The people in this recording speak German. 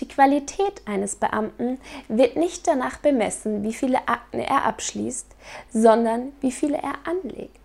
Die Qualität eines Beamten wird nicht danach bemessen, wie viele Akten er abschließt, sondern wie viele er anlegt.